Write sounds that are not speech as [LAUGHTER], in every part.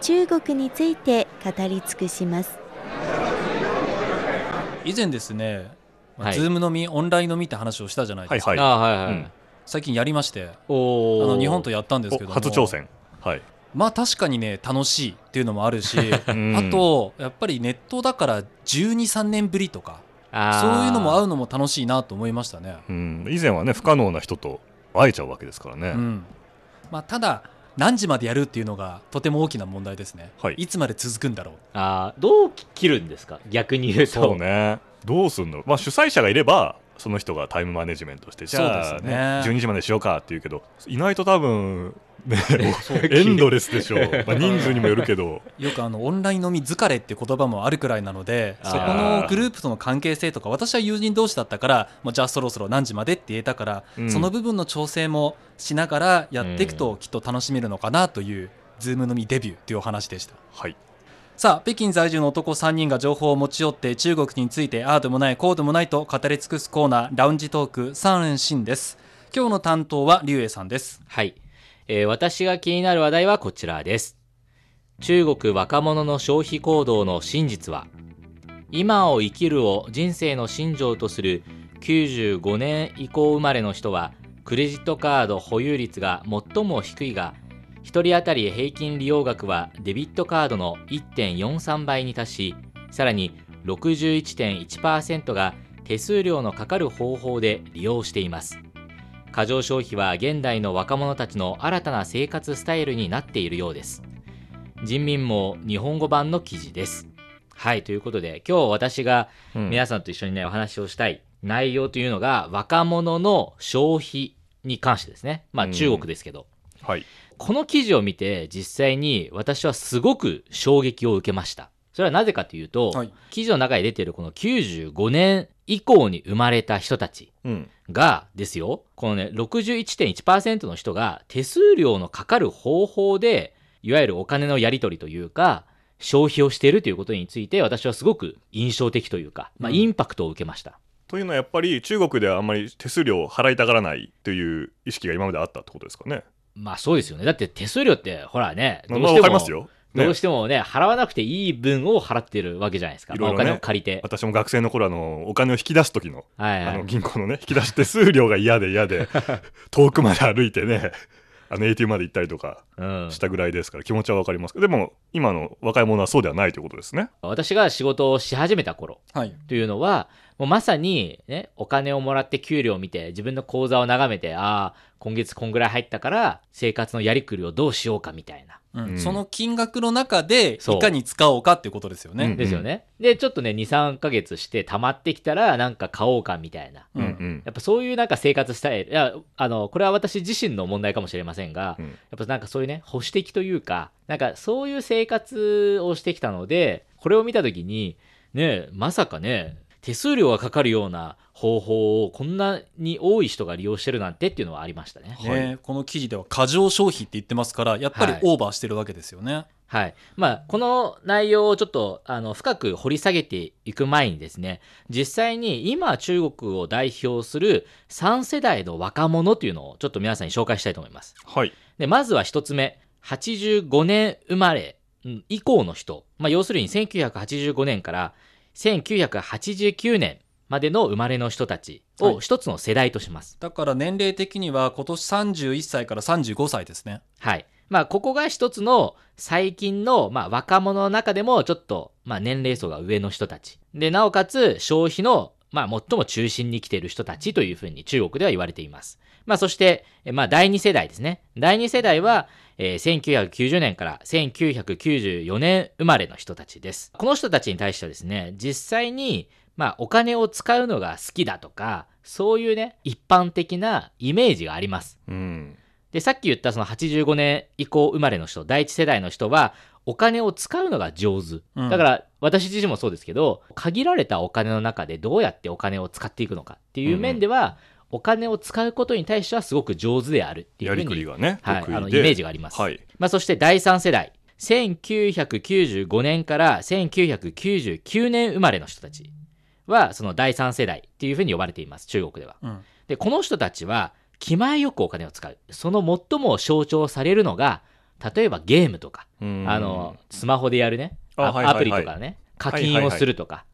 中国について語り尽くします。以前ですね、まあはい。ズーム飲みオンライン飲みって話をしたじゃないですか、はいはい。はい、うん。最近やりましてあの日本とやったんですけど初挑戦。はい。まあ確かにね楽しいっていうのもあるし [LAUGHS] ん。あとやっぱりネットだから123年ぶりとかあそういうのも会ううのも楽しいなと思いましたね、うん。以前はね不可能な人と会えちゃうわけですからね、うん。まあ、ただ何時までやるっていうのがとても大きな問題ですね、はい。いつまで続くんだろう。あーどう切るんですか？逆に言うと。そうね。どうすんの、まあ、主催者がいればその人がタイムマネジメントしてじゃあ、そうですね。12時までしようかって言うけどいないと多分、ね、エンドレスでしょう、まあ、人数にもよるけど。よくあのオンライン飲み疲れって言葉もあるくらいなのでそこのグループとの関係性とか私は友人同士だったからもうじゃあそろそろ何時までって言えたから、うん。その部分の調整もしながらやっていくときっと楽しめるのかなという、ズーム飲みデビューというお話でした。はい。さあ北京在住の男3人が情報を持ち寄って中国についてああでもないこうでもないと語り尽くすコーナーラウンジトーク3連新です。今日の担当は劉栄さんです。はい、えー私が気になる話題はこちらです。中国若者の消費行動の真実は今を生きるを人生の信条とする95年以降生まれの人はクレジットカード保有率が最も低いが1人当たり平均利用額はデビットカードの1.43倍に達しさらに61.1%が手数料のかかる方法で利用しています。過剰消費は現代の若者たちの新たな生活スタイルになっているようです。人民網日本語版の記事です。はいということで今日私がうん。皆さんと一緒にねお話をしたい内容というのが若者の消費に関してですね。まあうん。中国ですけど、はい。この記事を見て実際に私はすごく衝撃を受けましたそれはなぜかというと、はい記事の中に出ているこの95年以降に生まれた人たちうんがですよ、このね、61.1%の人が手数料のかかる方法で、いわゆるお金のやり取りというか、消費をしているということについて、私はすごく印象的というか、まあ、うんインパクトを受けました。というのはやっぱり中国ではあんまり手数料を払いたがらないという意識が今まであったってことですかね。まあそうですよね。だって手数料って、ほらね、どまあうしても、わかりますよ。ねどうしてもね、払わなくていい分を払ってるわけじゃないですか。いろいろねまあお金を借りて。私も学生の頃あのお金を引き出す時のはいはいあの。銀行のね引き出し手数料が嫌で嫌で [LAUGHS] 遠くまで歩いてね [LAUGHS] あの ATM まで行ったりとかうんしたぐらいですから気持ちはわかりますけどでも今の若い者はそうではないということですね。私が仕事をし始めた頃、はいというのは、もうまさに、ね、お金をもらって給料を見て、自分の口座を眺めて、ああ、今月こんぐらい入ったから、生活のやりくりをどうしようかみたいな。うん。うん。その金額の中でそう。いかに使おうかっていうことですよね、うん。ですよね。で、ちょっとね、2、3ヶ月して溜まってきたら、なんか買おうかみたいな。うん。うんやっぱそういうなんか生活スタイル、いや、あの、これは私自身の問題かもしれませんが、うん。やっぱなんかそういうね、保守的というか、なんかそういう生活をしてきたので、これを見たときに、ね、まさかね、手数料がかかるような方法をこんなに多い人が利用してるなんてっていうのはありましたね。ねこの記事では過剰消費って言ってますからやっぱりはいオーバーしてるわけですよね、はい。まあ、この内容をちょっと、あの、深く掘り下げていく前にですね、実際に今中国を代表する3世代の若者というのをちょっと皆さんに紹介したいと思います。はいで、まずは一つ目、85年生まれうん以降の人。まあ、要するに1985年から1989年までの生まれの人たちはいを一つの世代とします。だから年齢的には今年31歳から35歳ですねはい。まあ、ここが一つの最近の、まあ、若者の中でもちょっと、まあ、年齢層が上の人たち。で、なおかつ消費の、まあ、最も中心に来ている人たちというふうに中国では言われています。まあ、そして、えまあ、第二世代ですね。第二世代は、えー1990年から1994年生まれの人たちです。この人たちに対してはですね、実際に、まあ、お金を使うのが好きだとか、そういうね、一般的なイメージがあります。うんで、さっき言ったその85年以降生まれの人、第一世代の人は、お金を使うのが上手。うんだから私自身もそうですけど、限られたお金の中でどうやってお金を使っていくのかっていう面では、お金を使うことに対してはすごく上手であるっていうやりふうにくりがね、はい、あのイメージがあります。はい。まあ、そして第3世代、1995年から1999年生まれの人たちは、その第3世代っていうふうに呼ばれています、中国では。うんで、この人たちは、気前よくお金を使う。その最も象徴されるのが、例えばゲームとか、うんあの、スマホでやるね、アプリとかね、課金をするとか。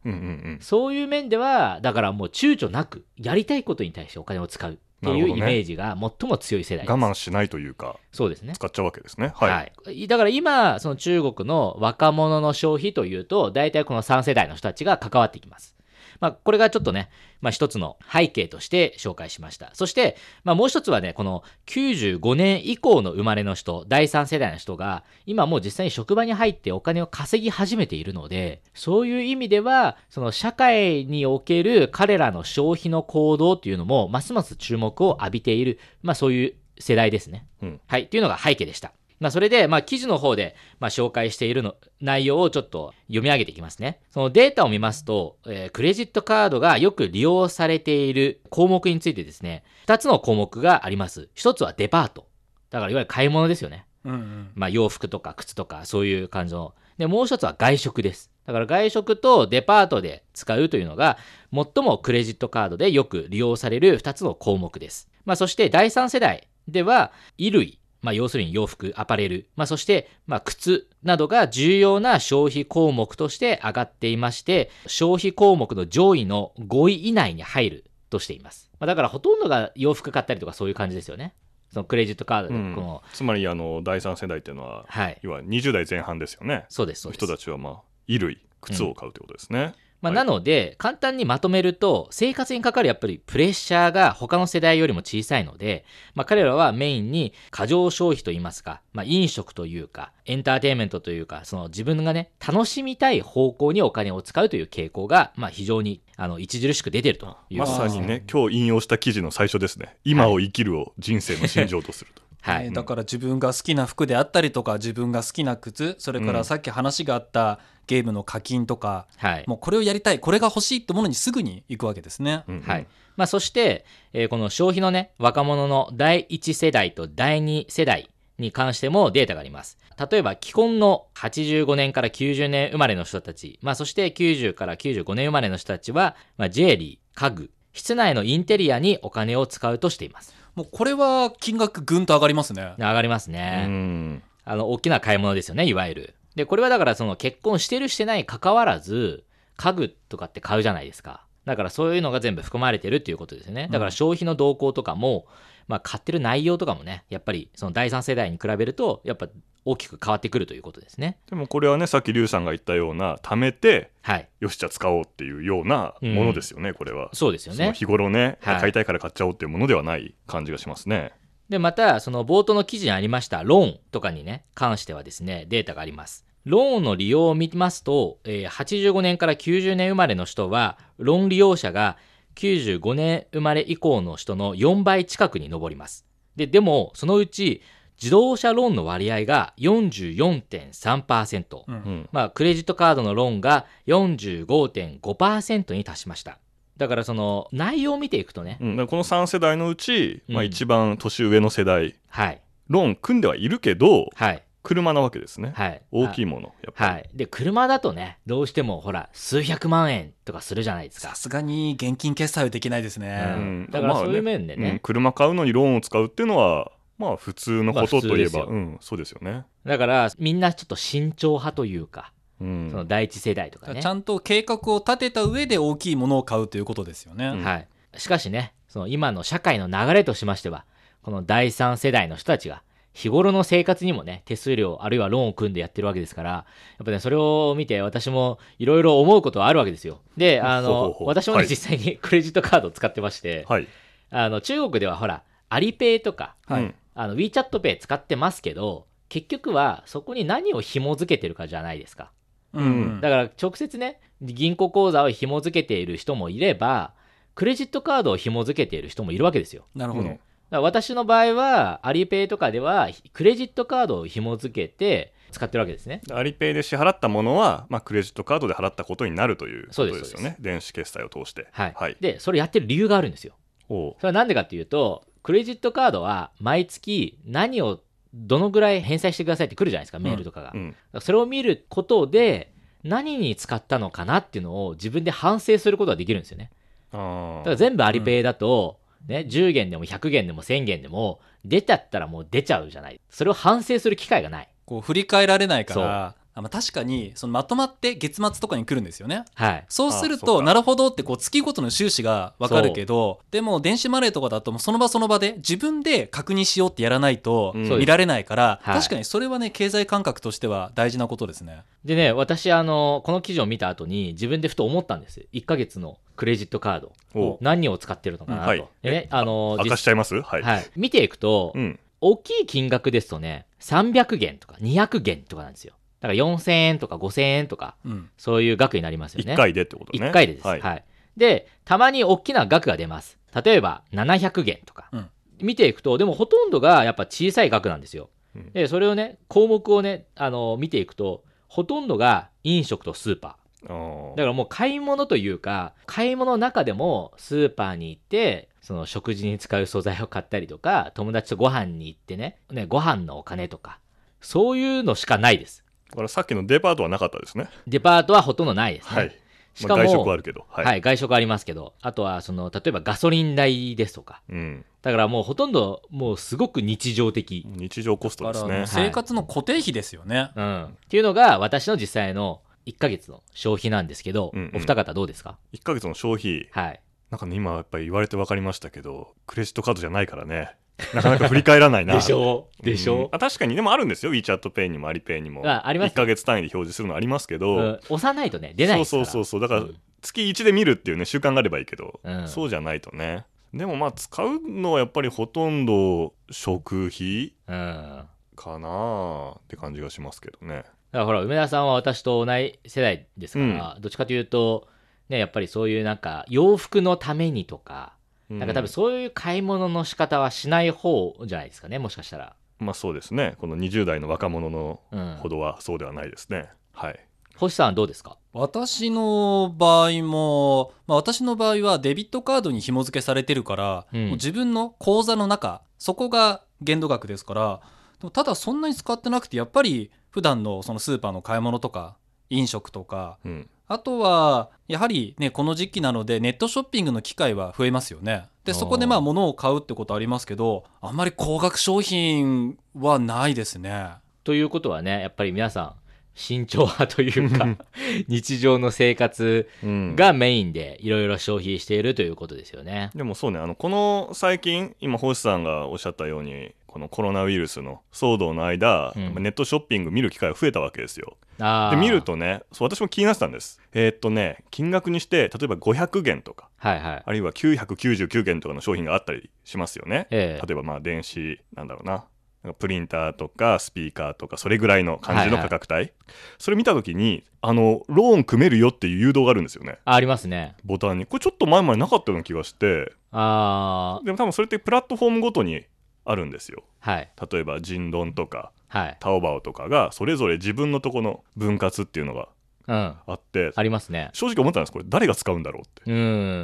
そういう面では、だからもう躊躇なく、やりたいことに対してお金を使うっていうイメージが最も強い世代です。我慢しないというか、そうですね。使っちゃうわけですね。ははいい。だから今、その中国の若者の消費というと、大体この3世代の人たちが関わってきます。まあ、これがちょっとね、まあ一つの背景として紹介しました。そして、まあもう一つはね、この95年以降の生まれの人、第3世代の人が、今もう実際に職場に入ってお金を稼ぎ始めているので、そういう意味では、その社会における彼らの消費の行動っていうのも、ますます注目を浴びている、まあそういう世代ですね。うんはい、っていうのが背景でした。まあ、それで、まあ、記事の方で、まあ、紹介しているの内容をちょっと読み上げていきますね。そのデータを見ますと、えークレジットカードがよく利用されている項目についてですね、2つの項目があります。1つはデパート。だから、いわゆる買い物ですよね。うんうんまあ、洋服とか靴とか、そういう感じの。で、もう1つは外食です。だから、外食とデパートで使うというのが、最もクレジットカードでよく利用される2つの項目です。まあ、そして第3世代では、衣類。まあ、要するに洋服、アパレル、まあ、そして、まあ、靴などが重要な消費項目として上がっていまして、消費項目の上位の5位以内に入るとしています。まあ、だからほとんどが洋服買ったりとかそういう感じですよね。そのクレジットカードで、うんこの、つまりあの第三世代っていうのは、はい。要は20代前半ですよね。そうです、そうです。人たちはまあ衣類、靴を買うということですね。まあ、はいなので、簡単にまとめると、生活にかかるやっぱりプレッシャーが他の世代よりも小さいので、まあ、彼らはメインに過剰消費といいますか、まあ、飲食というか、エンターテインメントというか、その自分がね、楽しみたい方向にお金を使うという傾向が、まあ、非常にあの著しく出てるというま。さにね、今日引用した記事の最初ですね。今を生きるを人生の信条とすると。[LAUGHS] はい。えーだから自分が好きな服であったりとか自分が好きな靴それかうんらさっき話があったゲームの課金とか、はい。もうこれをやりたいこれが欲しいってものにすぐに行くわけですね。うんはい。まあ、そして、えーこの消費のね、若者の第1世代と第2世代に関してもデータがあります。例えば、既婚の85年から90年生まれの人たち、まあ、そして90から95年生まれの人たちは、まあ、ジュエリー、家具、室内のインテリアにお金を使うとしています。もうこれは金額ぐんと上がりますね。上がりますうね。んあの、大きな買い物ですよね、いわゆる。で、これはだからその結婚してるしてない関わらず、家具とかって買うじゃないですか。だからそういうのが全部含まれてるっていうことですよね。だから消費の動向とかも、まあ買ってる内容とかもね、やっぱりその第三世代に比べると、やっぱ大きく変わってくるということですね。でもこれはね、さっきリュウさんが言ったような、貯めて、はい。よし、じゃあ使おうっていうようなものですよね、これは。そうですよね。日頃ね、はい買いたいから買っちゃおうっていうものではない感じがしますね。で、また、その冒頭の記事にありましたローンとかにね、関してはですね、データがあります。ローンの利用を見ますと、えー85年から90年生まれの人は、ローン利用者が95年生まれ以降の人の4倍近くに上ります。で、でも、そのうち、自動車ローンの割合が44.3%。うんうん。まあ、クレジットカードのローンが45.5%に達しました。だからその内容を見ていくとね、うん、この3世代のうち、まあ、うん一番年上の世代、はい、ローン組んではいるけど、はい、車なわけですね。はい。大きいもの、やっぱり。はい。で、車だとね、どうしてもほら、数百万円とかするじゃないですかさ。すがに現金決済はできないですうね。んだからそういう面でねうん車買うのにローンを使うっていうのは、まあ普通のことといえば、うん、そうですよね。だから、みんなちょっと慎重派というか、うん。その第一世代とかねち。ゃんと計画を立てた上で大きいものを買うということですよね。うんはい。しかしね、その今の社会の流れとしましては、この第三世代の人たちが、日頃の生活にもね、手数料、あるいはローンを組んでやってるわけですから、やっぱね、それを見て私もいろいろ思うことはあるわけですよ。で、あの、ほうほうほう私もね、はい実際に [LAUGHS] クレジットカードを使ってまして、はい。あの、中国ではほら、アリペイとか、はいうんあの、WeChat Pay 使ってますけど、結局はそこに何を紐付けてるかじゃないですか。うんうんだから直接ね、銀行口座を紐付けている人もいれば、クレジットカードを紐付けている人もいるわけですよ。なるほど。私の場合は、アリペイとかでは、クレジットカードを紐付けて、使ってるわけですね。アリペイで支払ったものは、まあ、クレジットカードで払ったことになるということですよね電子決済を通してはい。はい、で、それやってる理由があるんですよ。それはなんでかっていうと、クレジットカードは毎月何をどのぐらい返済してくださいって来るじゃないですか、メールとかが。うんだからそれを見ることで、何に使ったのかなっていうのを自分で反省することができるんですよね。だから全部アリペイだと、ね、10元でも100元でも1000元でも、出ちゃったらもう出ちゃうじゃない。それを反省する機会がない。こう振り返られないからあまあ確かにそのまとまって月末とかに来るんですよねはい。そうするとなるほどってこう月ごとの収支が分かるけどでも電子マネーとかだともうその場その場で自分で確認しようってやらないとうん見られないから、はい確かにそれはね経済感覚としては大事なことですね。でね、私、あの、この記事を見た後に自分でふと思ったんです。1ヶ月のクレジットカード。何を使ってるのかなと。うんはいでね、あの、明かしちゃいます？はい、はい。見ていくと、うん大きい金額ですとね、300元とか200元とかなんですよ。だから4000円とか5000円とか、うんそういう額になりますよね。1回でってことね1回でです。ははいい、で、たまに大きな額が出ます。例えば、700元とか。うん見ていくと、でもほとんどがやっぱ小さい額なんですよ。うんで、それをね、項目をね、あの、見ていくと、ほとんどが飲食とスーパーだからもう買い物というか、買い物の中でもスーパーに行って、その食事に使う素材を買ったりとか、友達とご飯に行ってね、ね、ご飯のお金とか、そういうのしかないです。これさっきのデパートはなかったですねデパートはほとんどないですね。はいしかも、まあ、外食はあるけどは、はいい、外食ありますけど、あとはその、例えばガソリン代ですとか。うん、だからもうほとんど、もうすごく日常的。日常コストだからですね生活の固定費ですよね。うん。っていうのが私の実際の1ヶ月の消費なんですけど、うんうんお二方どうですか？1ヶ月の消費はい。なんかね今やっぱり言われて分かりましたけどクレジットカードじゃないからねなかなか振り返らないな。でしょう。でしょう。んあ確かに。でもあるんですよ。WeChatPay にもアリペイにも。ああります1ヶ月単位で表示するのありますけど、う、うん、押さないとね、出ないですから。そうそうそうそう。だからうん。月1で見るっていうね習慣があればいいけど、うん。そうじゃないとね。でもまあ使うのはやっぱりほとんど食費うん。かなって感じがしますけどね。だからほら、梅田さんは私と同じ世代ですから、どっちかというと、ね、やっぱりそういうなんか、洋服のためにとか、なんか多分そういう買い物の仕方はしない方じゃないですかね、もしかしたら。まあそうですね。この20代の若者のうんほどはそうではないですね、はい。星さんはどうですか？私の場合も、まあ、私の場合はデビットカードに紐付けされてるから、うん。もう自分の口座の中そこが限度額ですからでもただそんなに使ってなくてやっぱり普段のそのスーパーの買い物とか飲食とかうんあとはやはりねこの時期なのでネットショッピングの機会は増えますよね。でそこでまあ物を買うってことありますけどあんまり高額商品はないですね。ということはね、やっぱり皆さん、慎重派というか、[LAUGHS] 日常の生活うん。がメインでいろいろ消費しているということですよね。でもそうねあのこの最近今星さんがおっしゃったようにこのコロナウイルスの騒動の間、うん。ネットショッピング見る機会が増えたわけですよ。で見るとねそう私も気になってたんです。えーっとね金額にして例えば500元とかはいはい。あるいは999元とかの商品があったりしますよね、ええ。例えばまあ電子なんだろうな。なんかプリンターとかスピーカーとかそれぐらいの感じの価格帯、それ見た時にあのローン組めるよっていう誘導があるんですよね。あありますね。ボタンに。これちょっと前までなかったような気がして。あでも多分それってプラットフォームごとにあるんですよあ、はい。例えばジンドンとかはい。タオバオとかがそれぞれ自分のとこの分割っていうのがうん。あってありますね。正直思ったんですこれ誰が使うんだろうってっう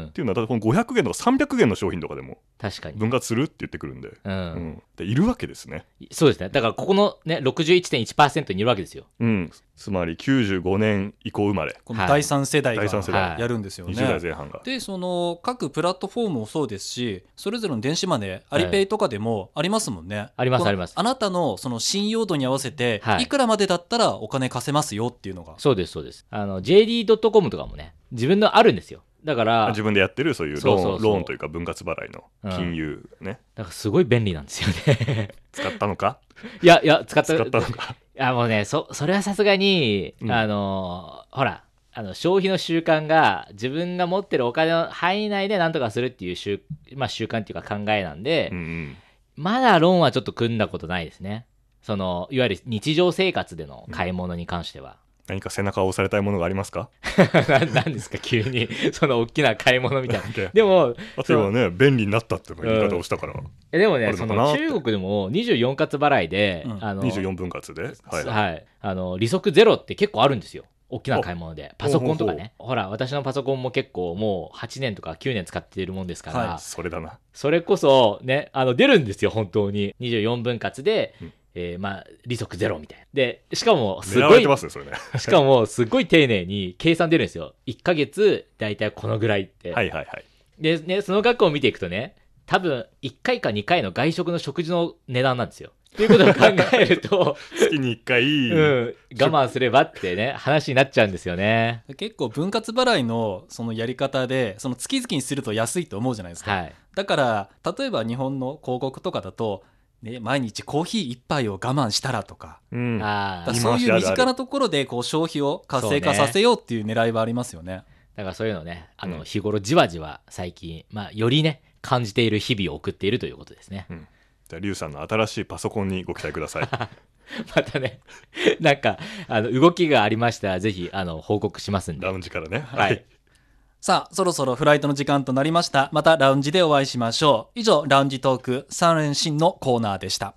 ん。ていうのはこの500元とか300元の商品とかでも確かに。分割するって言ってくるんで、う。うんん、でいるわけですねそうですね。だからここのね、61.1%にいるわけですよ。うんつまり95年以降生まれ。はい。この第三世代が第三世代。やるんですよね。20代前半が、でその各プラットフォームもそうですしそれぞれの電子マネーアリペイとかでもありますもんね、ありますあります。あなたのその信用度に合わせて、はい。い、くらまでだったらお金貸せますよっていうのが。そうです、そうです。あの、JD.com とかもね、自分のあるんですよ。だから、自分でやってるそういうローンそうそうそう。ローンというか分割払いの金融ね、だからすごい便利なんですよね。[LAUGHS] 使ったのか？いや、いや、使った、使ったのか？いやもうね、そ、それはさすがに、うんあのーほら、あの、消費の習慣が、自分が持ってるお金の範囲内で何とかするっていう習、まあ習慣っていうか考えなんで、うんうんまだローンはちょっと組んだことないですね。その、いわゆる日常生活での買い物に関しては。何か背中を押されたいものがありますか？[LAUGHS] ななんですか？急に。[LAUGHS] その大きな買い物みたいな。ででもあとはね便利になったっていう言い方をしたから、えでもあねそるの中国でも24活払いで、うん。あの24分割で、はいはい、あの利息ゼロって結構あるんですよ。大きな買い物で。パソコンとかね。ほら私のパソコンも結構もう8年とか9年使っているもんですから、はそれだなそれこそねあの出るんですよ本当に24分割で、うんえーまあ利息ゼロみたいな。でしかもす狙われごいてますねそれね。[LAUGHS] しかもすごい丁寧に計算出るんですよ。1ヶ月だいたいこのぐらいって、はいはいはい。でねその額を見ていくとね多分1回か2回の外食の食事の値段なんですよ。ということを考えると [LAUGHS] 月に1回、うん、我慢すればってね、話になっちゃうんですよね。結構分割払いのそのやり方でその月々にすると安いと思うじゃないですか、はい。だから例えば日本の広告とかだと、ね、毎日コーヒー一杯を我慢したらとかうん、ああだからそういう身近なところでこう消費を活性化させようっていう狙いはありますよね。だからそういうのね、あの、うん日頃じわじわ最近、まあ、よりね、感じている日々を送っているということですね。じゃあリュウさんの新しいパソコンにご期待ください [LAUGHS] またね、[LAUGHS] なんか、あの、動きがありましたら、ぜひ、あの、報告しますんで。ラウンジからねはい。さあそろそろフライトの時間となりました。またラウンジでお会いしましょう。以上ラウンジトーク3連新のコーナーでした。